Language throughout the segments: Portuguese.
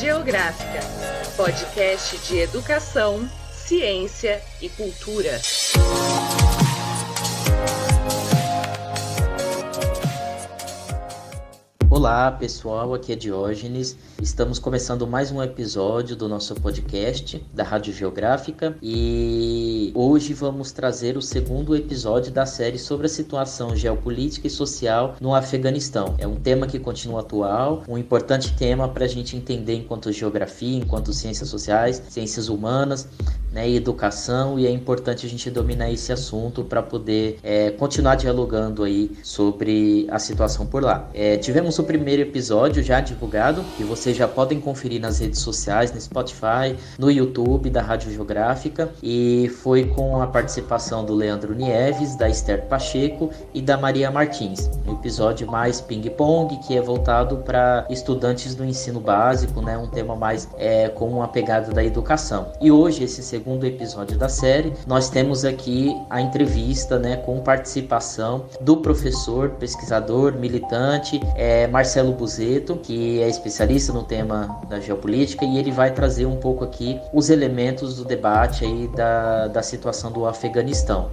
Geográfica, podcast de educação, ciência e cultura. Olá pessoal, aqui é Diógenes. Estamos começando mais um episódio do nosso podcast da Rádio Geográfica e hoje vamos trazer o segundo episódio da série sobre a situação geopolítica e social no Afeganistão. É um tema que continua atual, um importante tema para a gente entender enquanto geografia, enquanto ciências sociais, ciências humanas, né, e educação e é importante a gente dominar esse assunto para poder é, continuar dialogando aí sobre a situação por lá. É, tivemos o primeiro episódio já divulgado que vocês já podem conferir nas redes sociais, no Spotify, no YouTube da Rádio Geográfica e foi com a participação do Leandro Nieves, da Esther Pacheco e da Maria Martins. Um episódio mais ping-pong que é voltado para estudantes do ensino básico, né, um tema mais é, com uma pegada da educação. E hoje esse segundo episódio da série, nós temos aqui a entrevista né, com participação do professor, pesquisador, militante é, Marcelo Buzeto, que é especialista no tema da geopolítica, e ele vai trazer um pouco aqui os elementos do debate aí da, da situação do Afeganistão.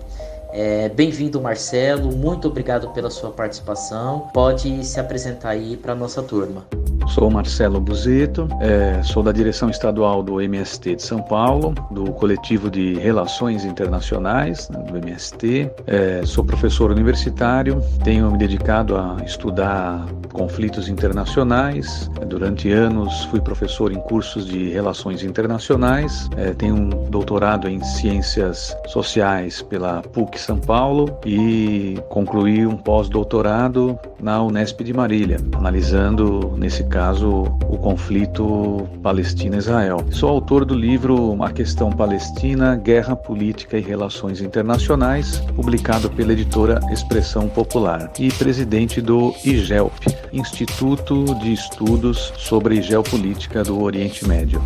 É, Bem-vindo, Marcelo. Muito obrigado pela sua participação. Pode se apresentar aí para a nossa turma. Sou Marcelo Buzeto, é, sou da direção estadual do MST de São Paulo, do coletivo de Relações Internacionais né, do MST. É, sou professor universitário, tenho me dedicado a estudar conflitos internacionais. Durante anos fui professor em cursos de Relações Internacionais. É, tenho um doutorado em Ciências Sociais pela PUC São Paulo e concluí um pós-doutorado na Unesp de Marília, analisando nesse caso, o conflito Palestina-Israel. Sou autor do livro A Questão Palestina, Guerra Política e Relações Internacionais, publicado pela editora Expressão Popular, e presidente do IGELP, Instituto de Estudos sobre Geopolítica do Oriente Médio.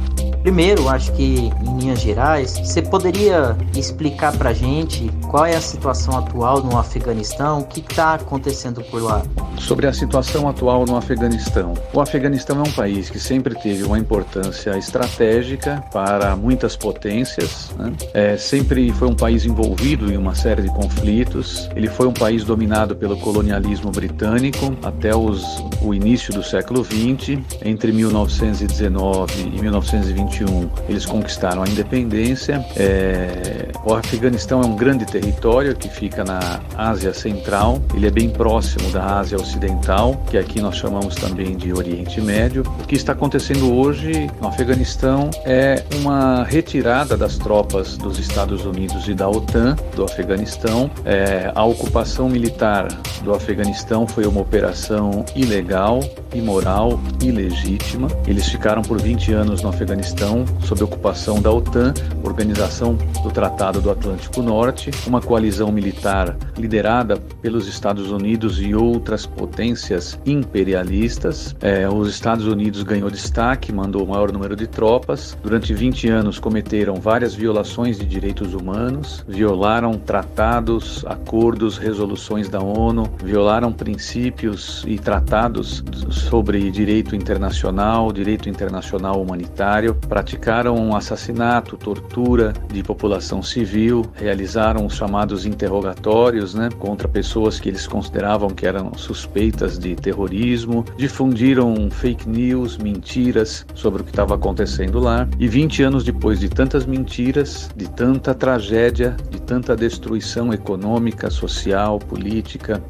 Primeiro, acho que em linhas gerais, você poderia explicar para gente qual é a situação atual no Afeganistão, o que está acontecendo por lá? Sobre a situação atual no Afeganistão. O Afeganistão é um país que sempre teve uma importância estratégica para muitas potências, né? é, sempre foi um país envolvido em uma série de conflitos. Ele foi um país dominado pelo colonialismo britânico até os, o início do século XX, entre 1919 e 1921. Eles conquistaram a independência. É, o Afeganistão é um grande território que fica na Ásia Central. Ele é bem próximo da Ásia Ocidental, que aqui nós chamamos também de Oriente Oriente Médio. O que está acontecendo hoje no Afeganistão é uma retirada das tropas dos Estados Unidos e da OTAN do Afeganistão. É, a ocupação militar do Afeganistão foi uma operação ilegal, imoral, ilegítima. Eles ficaram por 20 anos no Afeganistão sob ocupação da OTAN, Organização do Tratado do Atlântico Norte, uma coalizão militar liderada pelos Estados Unidos e outras potências imperialistas. É, os Estados Unidos ganhou destaque, mandou o maior número de tropas. Durante 20 anos cometeram várias violações de direitos humanos, violaram tratados, acordos, resoluções da ONU, violaram princípios e tratados sobre direito internacional, direito internacional humanitário, praticaram assassinato, tortura de população civil, realizaram os chamados interrogatórios né, contra pessoas que eles consideravam que eram suspeitas de terrorismo, difundiram fake news, mentiras sobre o que estava acontecendo lá. E 20 anos depois de tantas mentiras, de tanta tragédia, de tanta destruição econômica, social, política,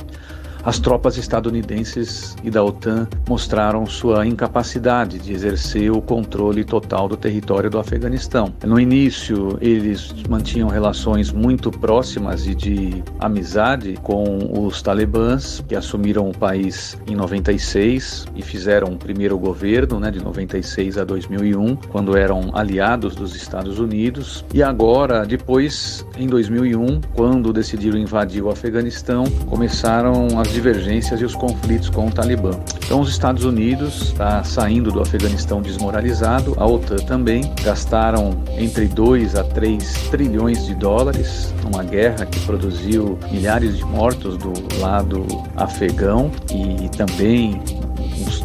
as tropas estadunidenses e da OTAN mostraram sua incapacidade de exercer o controle total do território do Afeganistão. No início, eles mantinham relações muito próximas e de amizade com os talibãs, que assumiram o país em 96 e fizeram o primeiro governo, né, de 96 a 2001, quando eram aliados dos Estados Unidos. E agora, depois, em 2001, quando decidiram invadir o Afeganistão, começaram as divergências e os conflitos com o Talibã. Então, os Estados Unidos está saindo do Afeganistão desmoralizado, a OTAN também gastaram entre 2 a 3 trilhões de dólares numa guerra que produziu milhares de mortos do lado afegão e também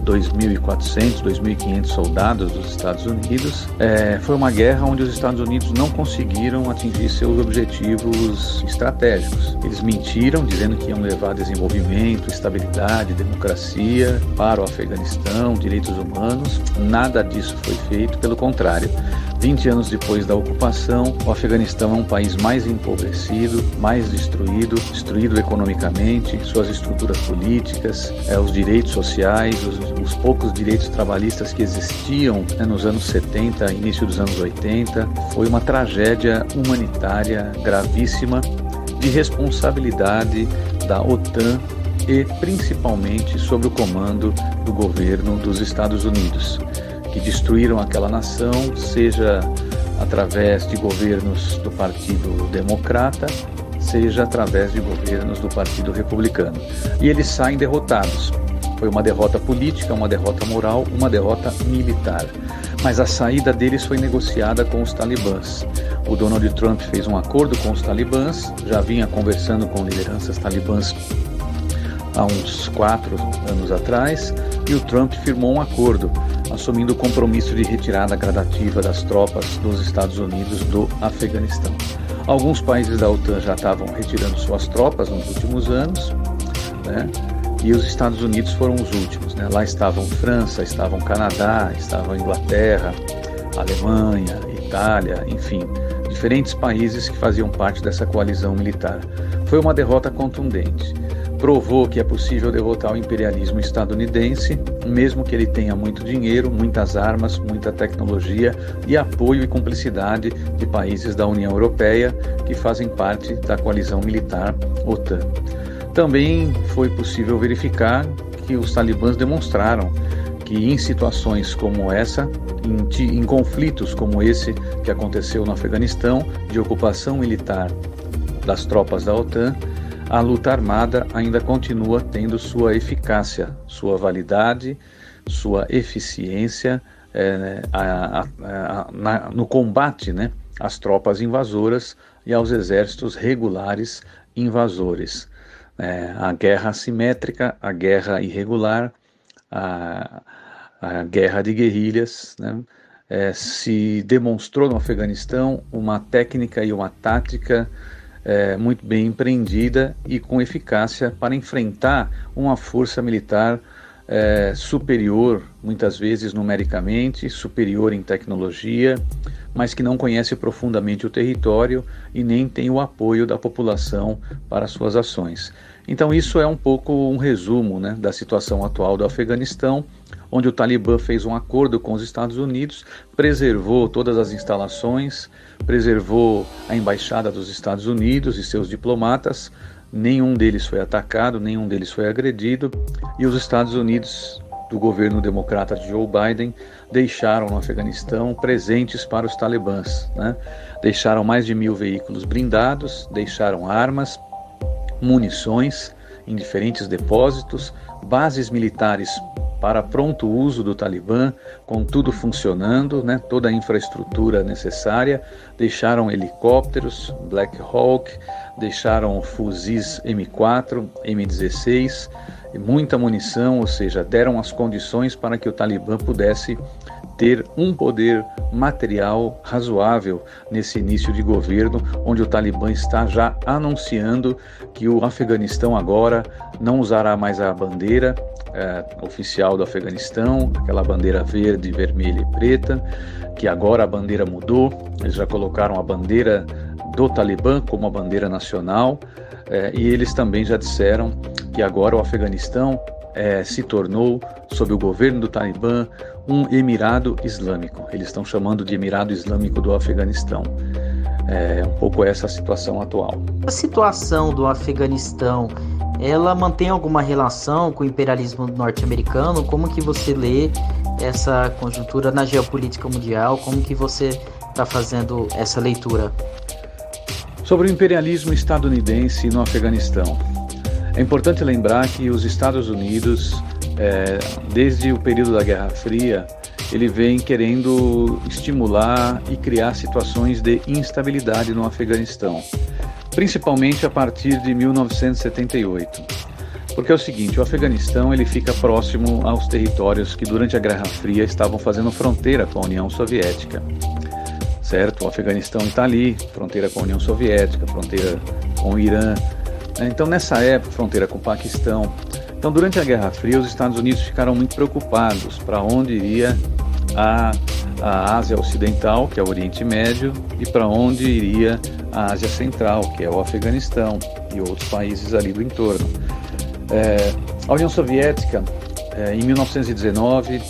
2.400, 2.500 soldados dos Estados Unidos. É, foi uma guerra onde os Estados Unidos não conseguiram atingir seus objetivos estratégicos. Eles mentiram, dizendo que iam levar desenvolvimento, estabilidade, democracia para o Afeganistão, direitos humanos. Nada disso foi feito, pelo contrário. 20 anos depois da ocupação, o Afeganistão é um país mais empobrecido, mais destruído, destruído economicamente, suas estruturas políticas, é, os direitos sociais, os, os, poucos direitos trabalhistas que existiam né, nos anos 70, início dos anos 80. Foi uma tragédia humanitária gravíssima de responsabilidade da OTAN e principalmente sob o comando do governo dos Estados Unidos que destruíram aquela nação, seja através de governos do Partido Democrata, seja através de governos do Partido Republicano. E eles saem derrotados. Foi uma derrota política, uma derrota moral, uma derrota militar. Mas a saída deles foi negociada com os talibãs. O Donald Trump fez um acordo com os talibãs, já vinha conversando com lideranças talibãs há uns quatro anos atrás, e o Trump firmou um acordo assumindo o compromisso de retirada gradativa das tropas dos Estados Unidos do Afeganistão. Alguns países da OTAN já estavam retirando suas tropas nos últimos anos, né? e os Estados Unidos foram os últimos. Né? Lá estavam França, estavam Canadá, estavam Inglaterra, Alemanha, Itália, enfim, diferentes países que faziam parte dessa coalizão militar. Foi uma derrota contundente provou que é possível derrotar o imperialismo estadunidense, mesmo que ele tenha muito dinheiro, muitas armas, muita tecnologia e apoio e cumplicidade de países da União Europeia que fazem parte da coalizão militar OTAN. Também foi possível verificar que os talibãs demonstraram que em situações como essa, em, em conflitos como esse que aconteceu no Afeganistão, de ocupação militar das tropas da OTAN, a luta armada ainda continua tendo sua eficácia, sua validade, sua eficiência é, a, a, a, na, no combate né, às tropas invasoras e aos exércitos regulares invasores. É, a guerra assimétrica, a guerra irregular, a, guerra de guerrilhas, né, é, se demonstrou no Afeganistão uma técnica e uma tática é, muito bem empreendida e com eficácia para enfrentar uma força militar é, superior, muitas vezes numericamente, superior em tecnologia, mas que não conhece profundamente o território e nem tem o apoio da população para suas ações. Então, isso é um pouco um resumo né, da situação atual do Afeganistão, onde o Talibã fez um acordo com os Estados Unidos, preservou todas as instalações, preservou a embaixada dos Estados Unidos e seus diplomatas. Nenhum deles foi atacado, nenhum deles foi agredido, e os Estados Unidos do governo democrata de Joe Biden deixaram no Afeganistão presentes para os talibãs. Né? Deixaram mais de mil veículos blindados, deixaram armas, munições em diferentes depósitos, bases militares para pronto uso do Talibã, com tudo funcionando, né, toda a infraestrutura necessária. Deixaram helicópteros Black Hawk, deixaram fuzis M4, M16, muita munição, ou seja, deram as condições para que o Talibã pudesse ter um poder material razoável nesse início de governo, onde o Talibã está já anunciando que o Afeganistão agora não usará mais a bandeira é, oficial do Afeganistão, aquela bandeira verde, vermelha e preta, que agora a bandeira mudou, eles já colocaram a bandeira do Talibã como a bandeira nacional, é, e eles também já disseram que agora o Afeganistão é, se tornou, sob o governo do Talibã, um Emirado Islâmico. Eles estão chamando de Emirado Islâmico do Afeganistão. É um pouco essa a situação atual. A situação do Afeganistão, ela mantém alguma relação com o imperialismo norte-americano? Como que você lê essa conjuntura na geopolítica mundial? Como que você está fazendo essa leitura? Sobre o imperialismo estadunidense no Afeganistão. É importante lembrar que os Estados Unidos, é, desde o período da Guerra Fria, ele vem querendo estimular e criar situações de instabilidade no Afeganistão, principalmente a partir de 1978. Porque é o seguinte, o Afeganistão ele fica próximo aos territórios que durante a Guerra Fria estavam fazendo fronteira com a União Soviética. Certo? O Afeganistão está ali, fronteira com a União Soviética, fronteira com o Irã. Então, nessa época, fronteira com o Paquistão. Então, durante a Guerra Fria, os Estados Unidos ficaram muito preocupados para onde iria a, a Ásia Ocidental, que é o Oriente Médio, e para onde iria a Ásia Central, que é o Afeganistão e outros países ali do entorno. É, a União Soviética, é, em 1919,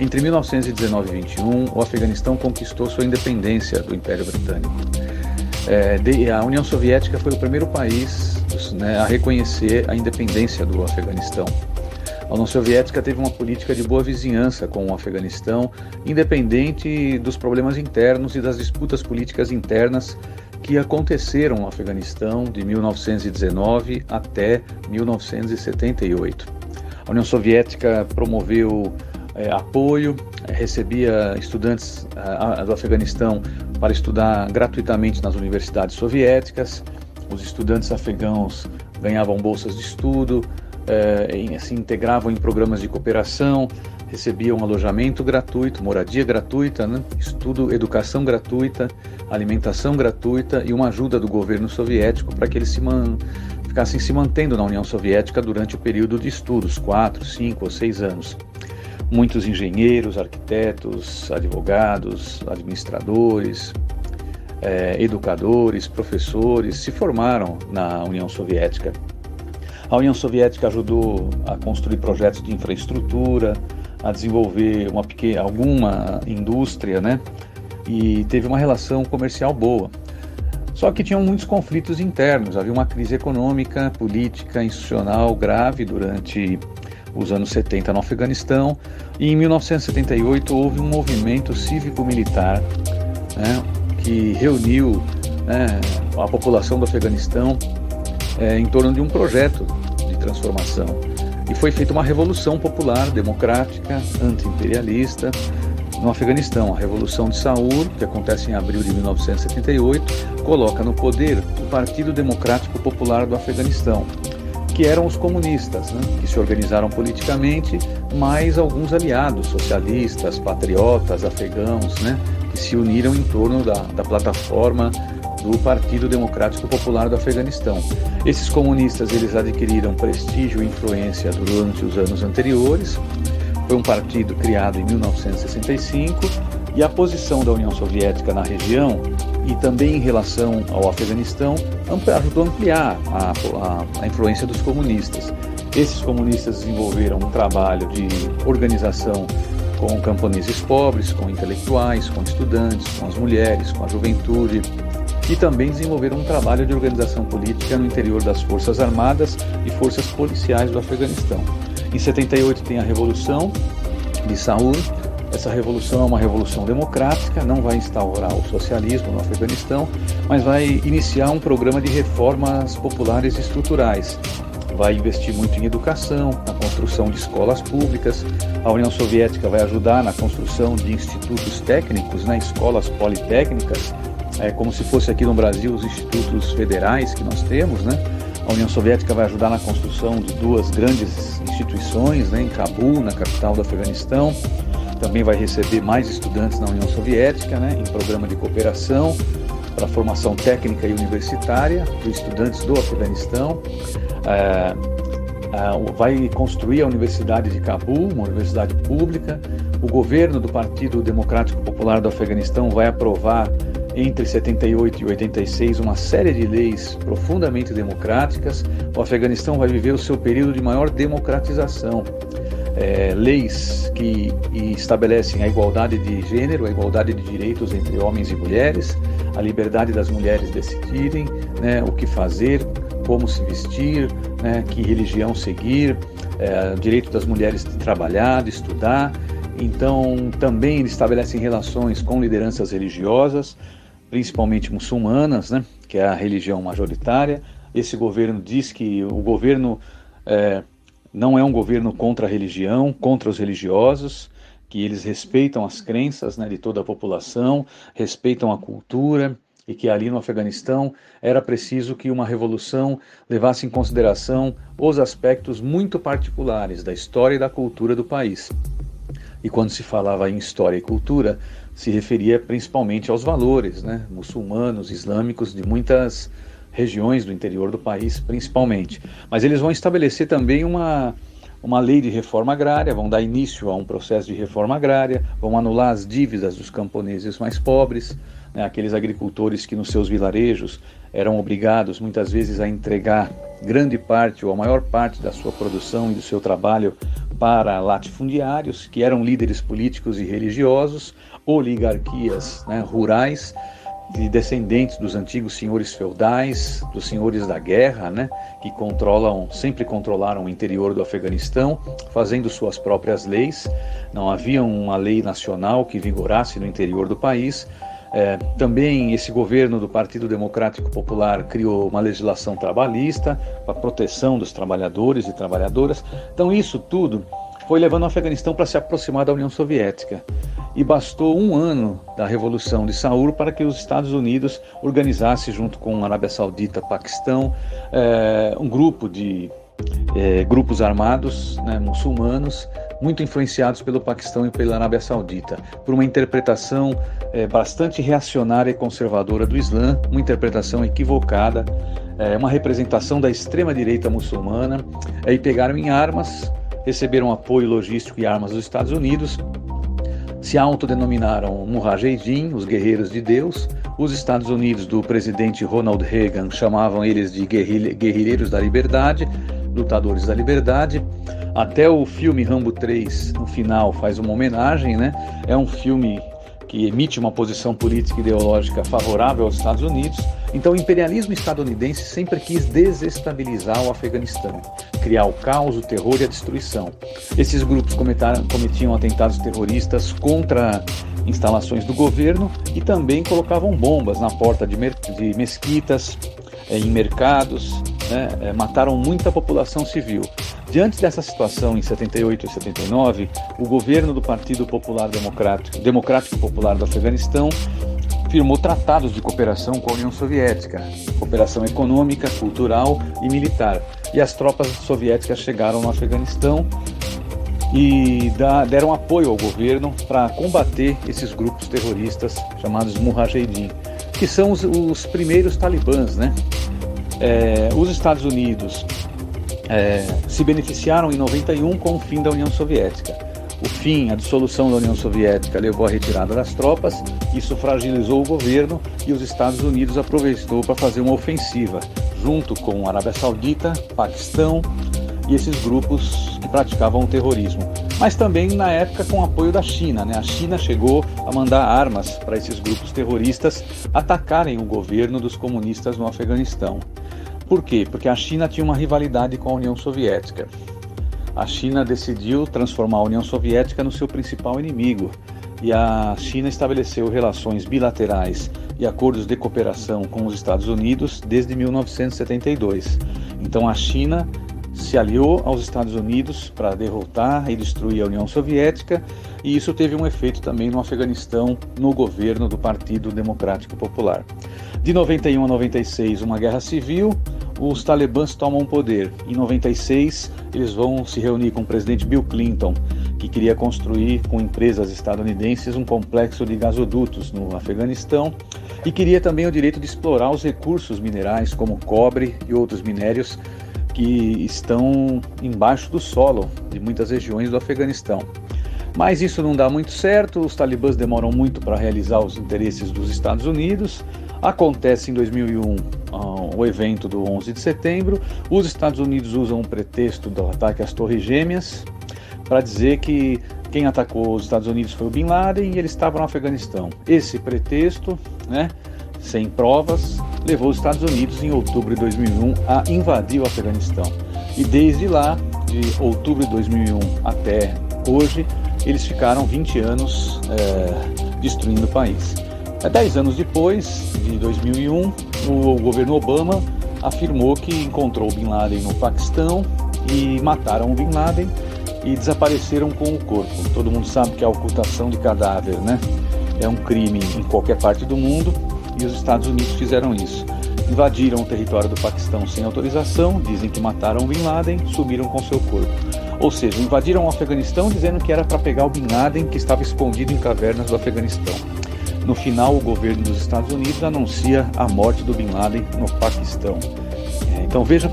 entre 1919 e 21, o Afeganistão conquistou sua independência do Império Britânico. É, de, a União Soviética foi o primeiro país né, a reconhecer a independência do Afeganistão. A União Soviética teve uma política de boa vizinhança com o Afeganistão, independente dos problemas internos e das disputas políticas internas que aconteceram no Afeganistão de 1919 até 1978. A União Soviética promoveu é, apoio, recebia estudantes do Afeganistão para estudar gratuitamente nas universidades soviéticas. Os estudantes afegãos ganhavam bolsas de estudo, é, se integravam em programas de cooperação, recebiam alojamento gratuito, moradia gratuita, né? estudo, educação gratuita, alimentação gratuita e uma ajuda do governo soviético para que eles se man... ficassem se mantendo na União Soviética durante o período de estudos, quatro, cinco ou seis anos. Muitos engenheiros, arquitetos, advogados, administradores, é, educadores, professores se formaram na União Soviética. A União Soviética ajudou a construir projetos de infraestrutura, a desenvolver uma pequena, alguma indústria, né? E teve uma relação comercial boa. Só que tinham muitos conflitos internos, havia uma crise econômica, política, institucional grave durante os anos 70 no Afeganistão, e em 1978 houve um movimento cívico-militar né, que reuniu né, a população do Afeganistão é, em torno de um projeto de transformação. E foi feita uma revolução popular, democrática, anti-imperialista no Afeganistão. A Revolução de Saur, que acontece em abril de 1978, coloca no poder o Partido Democrático Popular do Afeganistão, que eram os comunistas, né, que se organizaram politicamente, mais alguns aliados socialistas, patriotas, afegãos, né, se uniram em torno da, da plataforma do Partido Democrático Popular do Afeganistão. Esses comunistas eles adquiriram prestígio e influência durante os anos anteriores. Foi um partido criado em 1965 e a posição da União Soviética na região e também em relação ao Afeganistão ajudou a ampliar a, a, a influência dos comunistas. Esses comunistas desenvolveram um trabalho de organização com camponeses pobres, com intelectuais, com estudantes, com as mulheres, com a juventude, e também desenvolveram um trabalho de organização política no interior das Forças Armadas e Forças Policiais do Afeganistão. Em 78 tem a Revolução de Saúl. Essa revolução é uma revolução democrática, não vai instaurar o socialismo no Afeganistão, mas vai iniciar um programa de reformas populares estruturais. Vai investir muito em educação, na construção de escolas públicas. A União Soviética vai ajudar na construção de institutos técnicos, né, escolas politécnicas é, como se fosse aqui no Brasil os institutos federais que nós temos, né? A União Soviética vai ajudar na construção de duas grandes instituições, né, em Cabul, na capital do Afeganistão. Também vai receber mais estudantes na União Soviética, né, em programa de cooperação para formação técnica e universitária de estudantes do Afeganistão. É, é, vai construir a Universidade de Cabul, uma universidade pública. O governo do Partido Democrático Popular do Afeganistão vai aprovar entre 78 e 86 uma série de leis profundamente democráticas. O Afeganistão vai viver o seu período de maior democratização. É, leis que estabelecem a igualdade de gênero, a igualdade de direitos entre homens e mulheres, a liberdade das mulheres decidirem né, o que fazer, como se vestir, né, que religião seguir, é, direito das mulheres de trabalhar, de estudar. Então, também estabelecem relações com lideranças religiosas, principalmente muçulmanas, né, que é a religião majoritária. Esse governo diz que o governo é, não é um governo contra a religião, contra os religiosos, que eles respeitam as crenças né, de toda a população, respeitam a cultura, e que ali no Afeganistão era preciso que uma revolução levasse em consideração os aspectos muito particulares da história e da cultura do país. E quando se falava em história e cultura, se referia principalmente aos valores né, muçulmanos, islâmicos de muitas regiões do interior do país, principalmente. Mas eles vão estabelecer também uma, uma lei de reforma agrária, vão dar início a um processo de reforma agrária, vão anular as dívidas dos camponeses mais pobres, né, aqueles agricultores que nos seus vilarejos eram obrigados muitas vezes a entregar grande parte ou a maior parte da sua produção e do seu trabalho para latifundiários, que eram líderes políticos e religiosos, oligarquias né, rurais, de descendentes dos antigos senhores feudais, dos senhores da guerra, né, que controlam, sempre controlaram o interior do Afeganistão, fazendo suas próprias leis. Não havia uma lei nacional que vigorasse no interior do país. É, também esse governo do Partido Democrático Popular criou uma legislação trabalhista para proteção dos trabalhadores e trabalhadoras. Então isso tudo foi levando o Afeganistão para se aproximar da União Soviética. E bastou um ano da Revolução de Saur para que os Estados Unidos organizassem, junto com a Arábia Saudita, Paquistão, é, um grupo de é, grupos armados né, muçulmanos muito influenciados pelo Paquistão e pela Arábia Saudita, por uma interpretação é, bastante reacionária e conservadora do Islã, uma interpretação equivocada, é, uma representação da extrema-direita muçulmana, e pegaram em armas, receberam apoio logístico e armas dos Estados Unidos, se autodenominaram Mujahedin, os guerreiros de Deus. Os Estados Unidos do presidente Ronald Reagan chamavam eles de guerrilheiros da liberdade, lutadores da liberdade. Até o filme Rambo 3, no final, faz uma homenagem, né? É um filme que emite uma posição política e ideológica favorável aos Estados Unidos. Então, o imperialismo estadunidense sempre quis desestabilizar o Afeganistão, criar o caos, o terror e a destruição. Esses grupos cometiam atentados terroristas contra instalações do governo e também colocavam bombas na porta de, de mesquitas, eh, em mercados, né? Eh, mataram muita população civil. Diante dessa situação, em 78 e 79, o governo do Partido Popular Democrático, Democrático Popular do Afeganistão firmou tratados de cooperação com a União Soviética, cooperação econômica, cultural e militar. E as tropas soviéticas chegaram no Afeganistão e deram apoio ao governo para combater esses grupos terroristas chamados Mujahedin, que são os, os primeiros talibãs, né? É, os Estados Unidos é, se beneficiaram em 91 com o fim da União Soviética. O fim, a dissolução da União Soviética levou à retirada das tropas, isso fragilizou o governo e os Estados Unidos aproveitou para fazer uma ofensiva, junto com a Arábia Saudita, Paquistão e esses grupos que praticavam o terrorismo. Mas também na época com o apoio da China. Né? A China chegou a mandar armas para esses grupos terroristas atacarem o governo dos comunistas no Afeganistão. Por quê? Porque a China tinha uma rivalidade com a União Soviética. A China decidiu transformar a União Soviética no seu principal inimigo e a China estabeleceu relações bilaterais e acordos de cooperação com os Estados Unidos desde 1972. Então a China se aliou aos Estados Unidos para derrotar e destruir a União Soviética, e isso teve um efeito também no Afeganistão, no governo do Partido Democrático Popular. De 91 a 96, uma guerra civil, os talibãs tomam o poder. Em 96, eles vão se reunir com o presidente Bill Clinton, que queria construir com empresas estadunidenses um complexo de gasodutos no Afeganistão e queria também o direito de explorar os recursos minerais como cobre e outros minérios que estão embaixo do solo de muitas regiões do Afeganistão. Mas isso não dá muito certo, os talibãs demoram muito para realizar os interesses dos Estados Unidos. Acontece em 2001 uh, ah, o evento do 11 de setembro. Os Estados Unidos usam o pretexto do ataque às Torres Gêmeas para dizer que quem atacou os Estados Unidos foi o Bin Laden e ele estava no Afeganistão. Esse pretexto, né, sem provas, levou os Estados Unidos em outubro de 2001 a invadir o Afeganistão. E desde lá, de outubro de 2001 até hoje, eles ficaram 20 anos é, destruindo o país. Dez anos depois, de 2001, o governo Obama afirmou que encontrou Bin Laden no Paquistão e mataram o Bin Laden e desapareceram com o corpo. Todo mundo sabe que a ocultação de cadáver né, é um crime em qualquer parte do mundo e os Estados Unidos fizeram isso. Invadiram o território do Paquistão sem autorização, dizem que mataram Bin Laden, sumiram com seu corpo. Ou seja, invadiram o Afeganistão dizendo que era para pegar o Bin Laden que estava escondido em cavernas do Afeganistão. No final, o governo dos Estados Unidos anuncia a morte do Bin Laden no Paquistão. É, então veja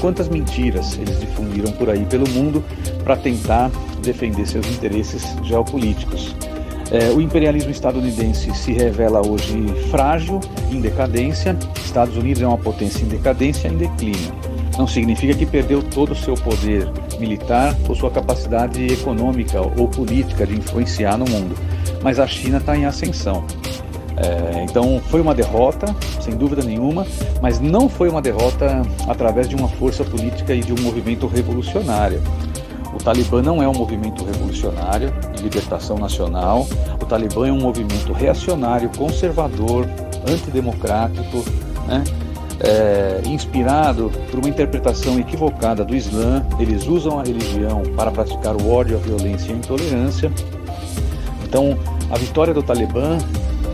quantas mentiras eles difundiram por aí pelo mundo para tentar defender seus interesses geopolíticos. É, o imperialismo estadunidense se revela hoje frágil, em decadência. Estados Unidos é uma potência em decadência, em declínio. Não significa que perdeu todo o seu poder militar ou sua capacidade econômica ou política de influenciar no mundo, mas a China está em ascensão. É, então foi uma derrota, sem dúvida nenhuma, mas não foi uma derrota através de uma força política e de um movimento revolucionário. O Talibã não é um movimento revolucionário de libertação nacional. O Talibã é um movimento reacionário, conservador, antidemocrático, né? É, inspirado por uma interpretação equivocada do Islã. Eles usam a religião para praticar o ódio, a violência e a intolerância. Então, a vitória do Talibã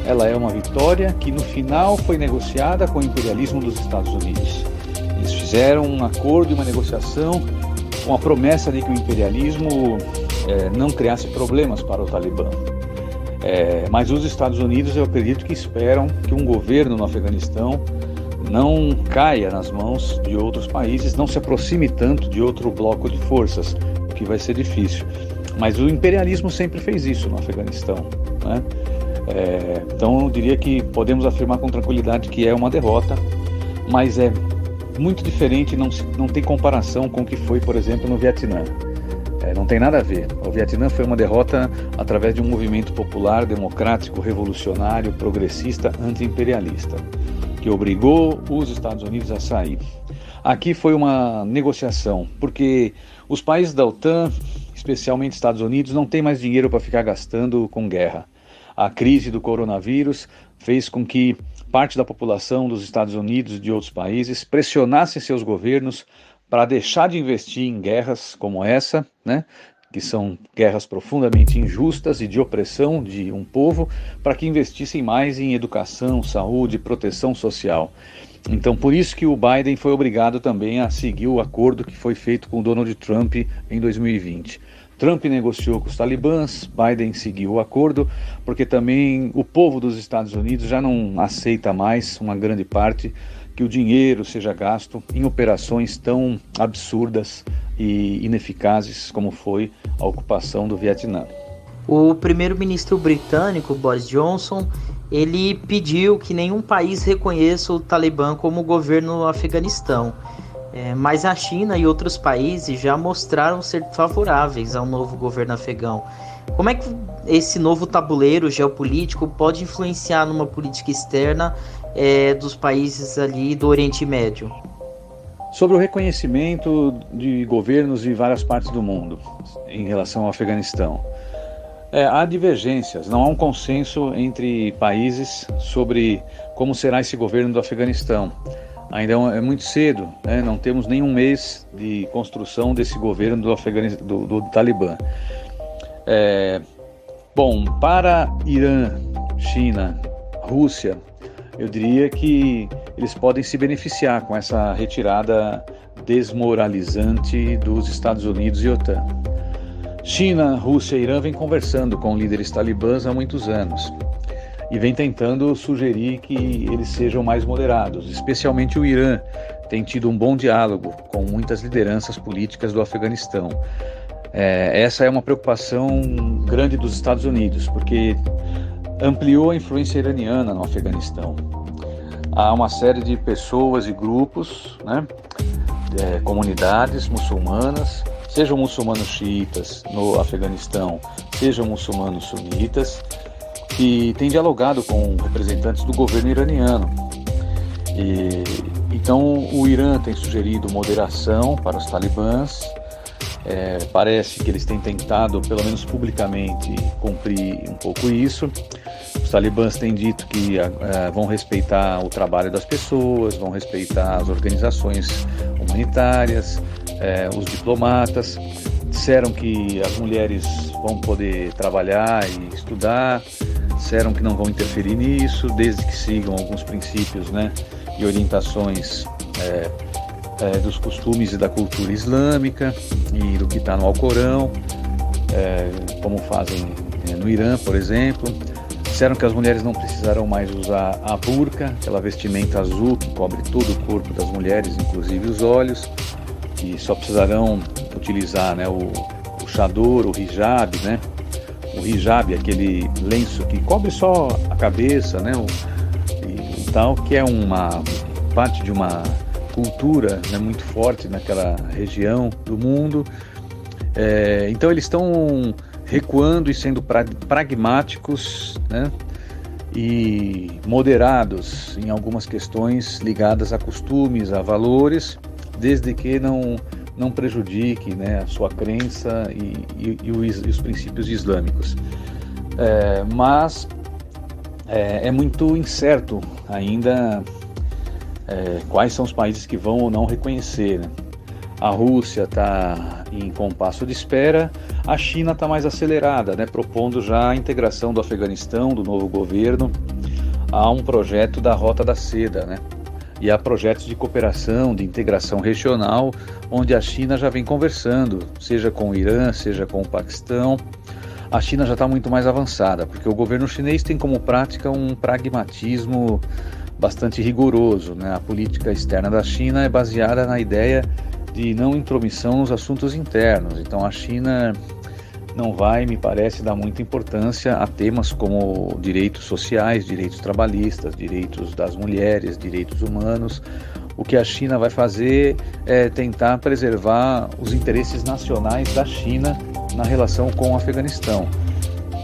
ela é uma vitória que no final foi negociada com o imperialismo dos Estados Unidos. Eles fizeram um acordo e uma negociação com a promessa de que o imperialismo é, não criasse problemas para o Talibã. É, mas os Estados Unidos, eu acredito que esperam que um governo no Afeganistão não caia nas mãos de outros países, não se aproxime tanto de outro bloco de forças, o que vai ser difícil. Mas o imperialismo sempre fez isso no Afeganistão. Né? É, então eu diria que podemos afirmar com tranquilidade que é uma derrota, mas é muito diferente, não, não tem comparação com o que foi, por exemplo, no Vietnã. É, não tem nada a ver. O Vietnã foi uma derrota através de um movimento popular, democrático, revolucionário, progressista, anti-imperialista, que obrigou os Estados Unidos a sair. Aqui foi uma negociação, porque os países da OTAN, especialmente Estados Unidos, não têm mais dinheiro para ficar gastando com guerra. A crise do coronavírus fez com que parte da população dos Estados Unidos e de outros países pressionasse seus governos para deixar de investir em guerras como essa, né, que são guerras profundamente injustas e de opressão de um povo, para que investissem mais em educação, saúde, proteção social. Então, por isso que o Biden foi obrigado também a seguir o acordo que foi feito com Donald Trump em 2020. Trump negociou com os talibãs, Biden seguiu o acordo, porque também o povo dos Estados Unidos já não aceita mais, uma grande parte, que o dinheiro seja gasto em operações tão absurdas e ineficazes como foi a ocupação do Vietnã. O primeiro-ministro britânico Boris Johnson ele pediu que nenhum país reconheça o Talibã como governo no Afeganistão é, mas a China e outros países já mostraram ser favoráveis ao novo governo afegão. Como é que esse novo tabuleiro geopolítico pode influenciar numa política externa é, dos países ali do Oriente Médio? Sobre o reconhecimento de governos de várias partes do mundo em relação ao Afeganistão. É, há divergências, não há um consenso entre países sobre como será esse governo do Afeganistão. Ainda é, é muito cedo, né? não temos nenhum mês de construção desse governo do, do, do Talibã. É, bom, para Irã, China, Rússia, eu diria que eles podem se beneficiar com essa retirada desmoralizante dos Estados Unidos e OTAN. China, Rússia e Irã vêm conversando com líderes talibãs há muitos anos e vem tentando sugerir que eles sejam mais moderados, especialmente o Irã tem tido um bom diálogo com muitas lideranças políticas do Afeganistão. É, essa é uma preocupação grande dos Estados Unidos, porque ampliou a influência iraniana no Afeganistão. Há uma série de pessoas e grupos, né, é, comunidades muçulmanas, sejam muçulmanos xiitas no Afeganistão, sejam muçulmanos sunitas, que tem dialogado com representantes do governo iraniano. E, então, o Irã tem sugerido moderação para os talibãs. É, parece que eles têm tentado, pelo menos publicamente, cumprir um pouco isso. Os talibãs têm dito que é, vão respeitar o trabalho das pessoas, vão respeitar as organizações humanitárias, é, os diplomatas. Disseram que as mulheres vão poder trabalhar e estudar, disseram que não vão interferir nisso, desde que sigam alguns princípios né, e orientações é, é, dos costumes e da cultura islâmica e do que está no Alcorão, é, como fazem é, no Irã, por exemplo. Disseram que as mulheres não precisarão mais usar a burca, aquela vestimenta azul que cobre todo o corpo das mulheres, inclusive os olhos, que só precisarão utilizar né, o, o chador, o hijab, né? O hijab, aquele lenço que cobre só a cabeça, né? O, e, e tal, que é uma parte de uma cultura né, muito forte naquela região do mundo. É, então eles estão recuando e sendo pra, pragmáticos né, e moderados em algumas questões ligadas a costumes, a valores, desde que não, não prejudique né, a sua crença e, e, e, os, e os, princípios islâmicos. É, mas é, é muito incerto ainda é, quais são os países que vão ou não reconhecer. Né? A Rússia está em compasso de espera, a China está mais acelerada, né? propondo já a integração do Afeganistão, do novo governo, a um projeto da Rota da Seda. Né? E há projetos de cooperação, de integração regional, onde a China já vem conversando, seja com o Irã, seja com o Paquistão. A China já está muito mais avançada, porque o governo chinês tem como prática um pragmatismo bastante rigoroso. Né? A política externa da China é baseada na ideia de não intromissão nos assuntos internos. Então a China não vai, me parece, dar muita importância a temas como direitos sociais, direitos trabalhistas, direitos das mulheres, direitos humanos. O que a China vai fazer é tentar preservar os interesses nacionais da China na relação com o Afeganistão.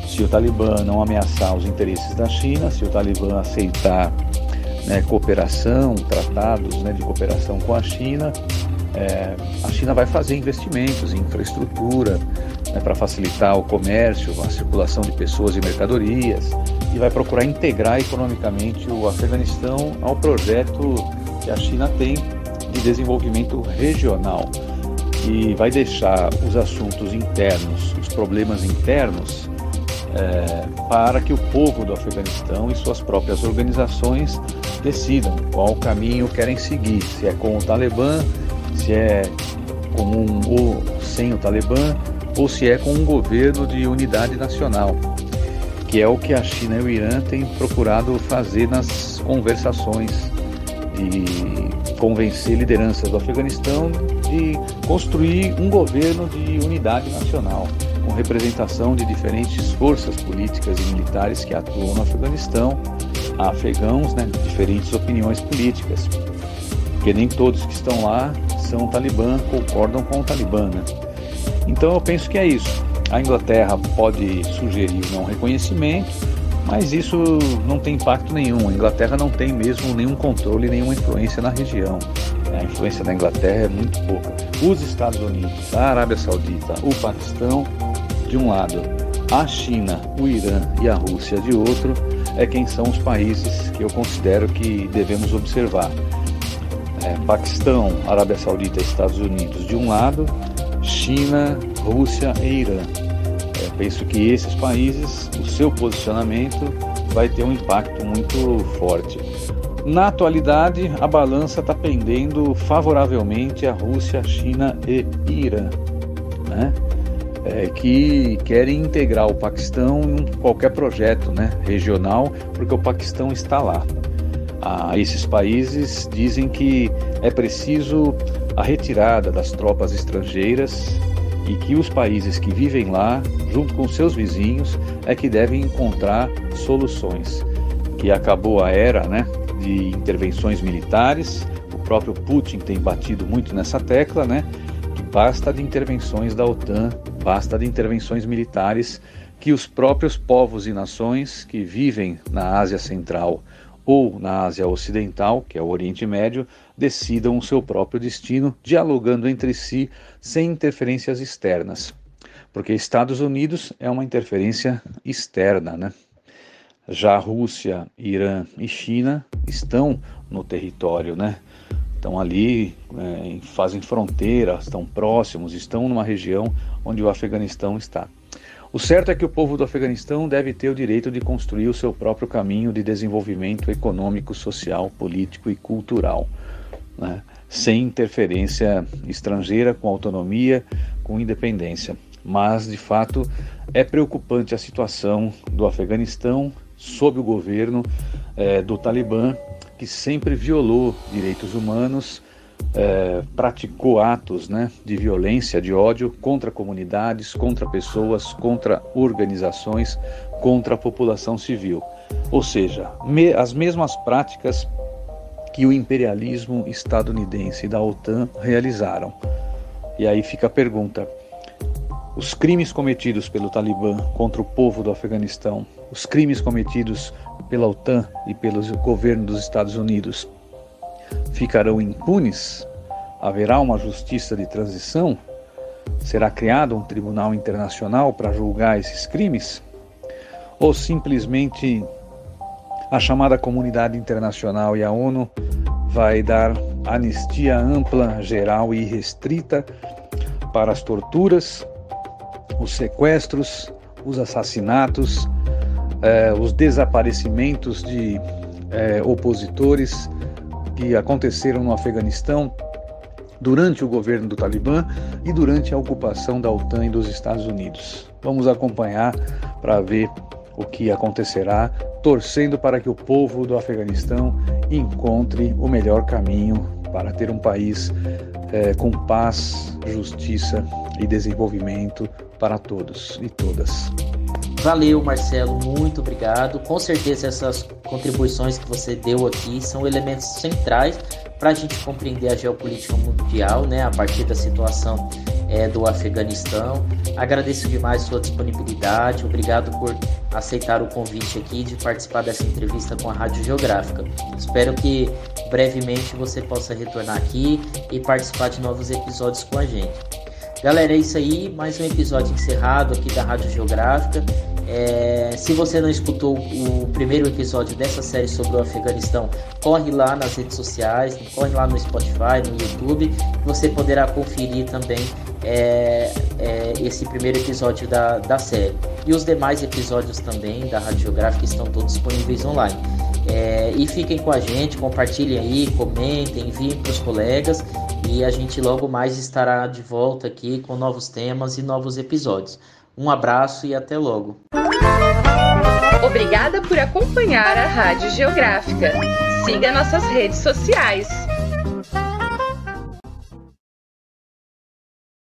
Se o Talibã não ameaçar os interesses da China, se o Talibã aceitar né, cooperação, tratados né, de cooperação com a China, é, a China vai fazer investimentos em infraestrutura né, para facilitar o comércio, a circulação de pessoas e mercadorias e vai procurar integrar economicamente o Afeganistão ao projeto que a China tem de desenvolvimento regional e vai deixar os assuntos internos, os problemas internos é, para que o povo do Afeganistão e suas próprias organizações decidam qual caminho querem seguir, se é com o Talibã, se é com um, ou sem o Talibã, ou se é com um governo de unidade nacional, que é o que a China e o Irã têm procurado fazer nas conversações de convencer lideranças do Afeganistão de construir um governo de unidade nacional com representação de diferentes forças políticas e militares que atuam no Afeganistão, afegãos né, de diferentes opiniões políticas, porque nem todos que estão lá são talibã, concordam com o talibã. Né? Então eu penso que é isso. A Inglaterra pode sugerir não reconhecimento, mas isso não tem impacto nenhum. A Inglaterra não tem mesmo nenhum controle, nenhuma influência na região. A influência da Inglaterra é muito pouca. Os Estados Unidos, a Arábia Saudita, o Paquistão de um lado, a China, o Irã e a Rússia de outro, é quem são os países que eu considero que devemos observar. É, Paquistão, Arábia Saudita e Estados Unidos de um lado, China, Rússia e Irã. É, penso que esses países, o seu posicionamento vai ter um impacto muito forte. Na atualidade, a balança está pendendo favoravelmente a Rússia, China e Irã. Né? é, que querem integrar o Paquistão em qualquer projeto né, regional, porque o Paquistão está lá. Ah, esses países dizem que é preciso a retirada das tropas estrangeiras e que os países que vivem lá, junto com seus vizinhos, é que devem encontrar soluções. Que acabou a era né, de intervenções militares, o próprio Putin tem batido muito nessa tecla, né, que basta de intervenções da OTAN Basta de intervenções militares que os próprios povos e nações que vivem na Ásia Central ou na Ásia Ocidental, que é o Oriente Médio, decidam o seu próprio destino, dialogando entre si sem interferências externas. Porque Estados Unidos é uma interferência externa, né? Já Rússia, Irã e China estão no território, né? estão ali, é, fazem fronteira, estão próximos, estão numa região onde o Afeganistão está. O certo é que o povo do Afeganistão deve ter o direito de construir o seu próprio caminho de desenvolvimento econômico, social, político e cultural, né? sem interferência estrangeira, com autonomia, com independência. Mas, de fato, é preocupante a situação do Afeganistão sob o governo é, do Talibã, que sempre violou direitos humanos é, praticou atos né, de violência, de ódio contra comunidades, contra pessoas, contra organizações, contra a população civil. Ou seja, me, as mesmas práticas que o imperialismo estadunidense e da OTAN realizaram. E aí fica a pergunta: os crimes cometidos pelo Talibã contra o povo do Afeganistão, os crimes cometidos pela OTAN e pelo governo dos Estados Unidos ficarão impunes? Haverá uma justiça de transição? Será criado um tribunal internacional para julgar esses crimes? Ou simplesmente a chamada comunidade internacional e a ONU vai dar anistia ampla, geral e restrita para as torturas, os sequestros, os assassinatos, eh, os desaparecimentos de eh, opositores, que aconteceram no Afeganistão durante o governo do Talibã e durante a ocupação da OTAN e dos Estados Unidos. Vamos acompanhar para ver o que acontecerá, torcendo para que o povo do Afeganistão encontre o melhor caminho para ter um país é, com paz, justiça e desenvolvimento para todos e todas. Valeu, Marcelo, muito obrigado. Com certeza essas contribuições que você deu aqui são elementos centrais para a gente compreender a geopolítica mundial, né, a partir da situação é, do Afeganistão. Agradeço demais sua disponibilidade, obrigado por aceitar o convite aqui de participar dessa entrevista com a Rádio Geográfica. Espero que brevemente você possa retornar aqui e participar de novos episódios com a gente. Galera, é isso aí, mais um episódio encerrado aqui da Rádio Geográfica. É, se você não escutou o primeiro episódio dessa série sobre o Afeganistão, corre lá nas redes sociais, corre lá no Spotify, no YouTube, você poderá conferir também é, é, esse primeiro episódio da, da série. E os demais episódios também da Radiográfica estão todos disponíveis online. É, e fiquem com a gente, compartilhem aí, comentem, enviem para os colegas e a gente logo mais estará de volta aqui com novos temas e novos episódios. Um abraço e até logo. Obrigada por acompanhar a Rádio Geográfica. Siga nossas redes sociais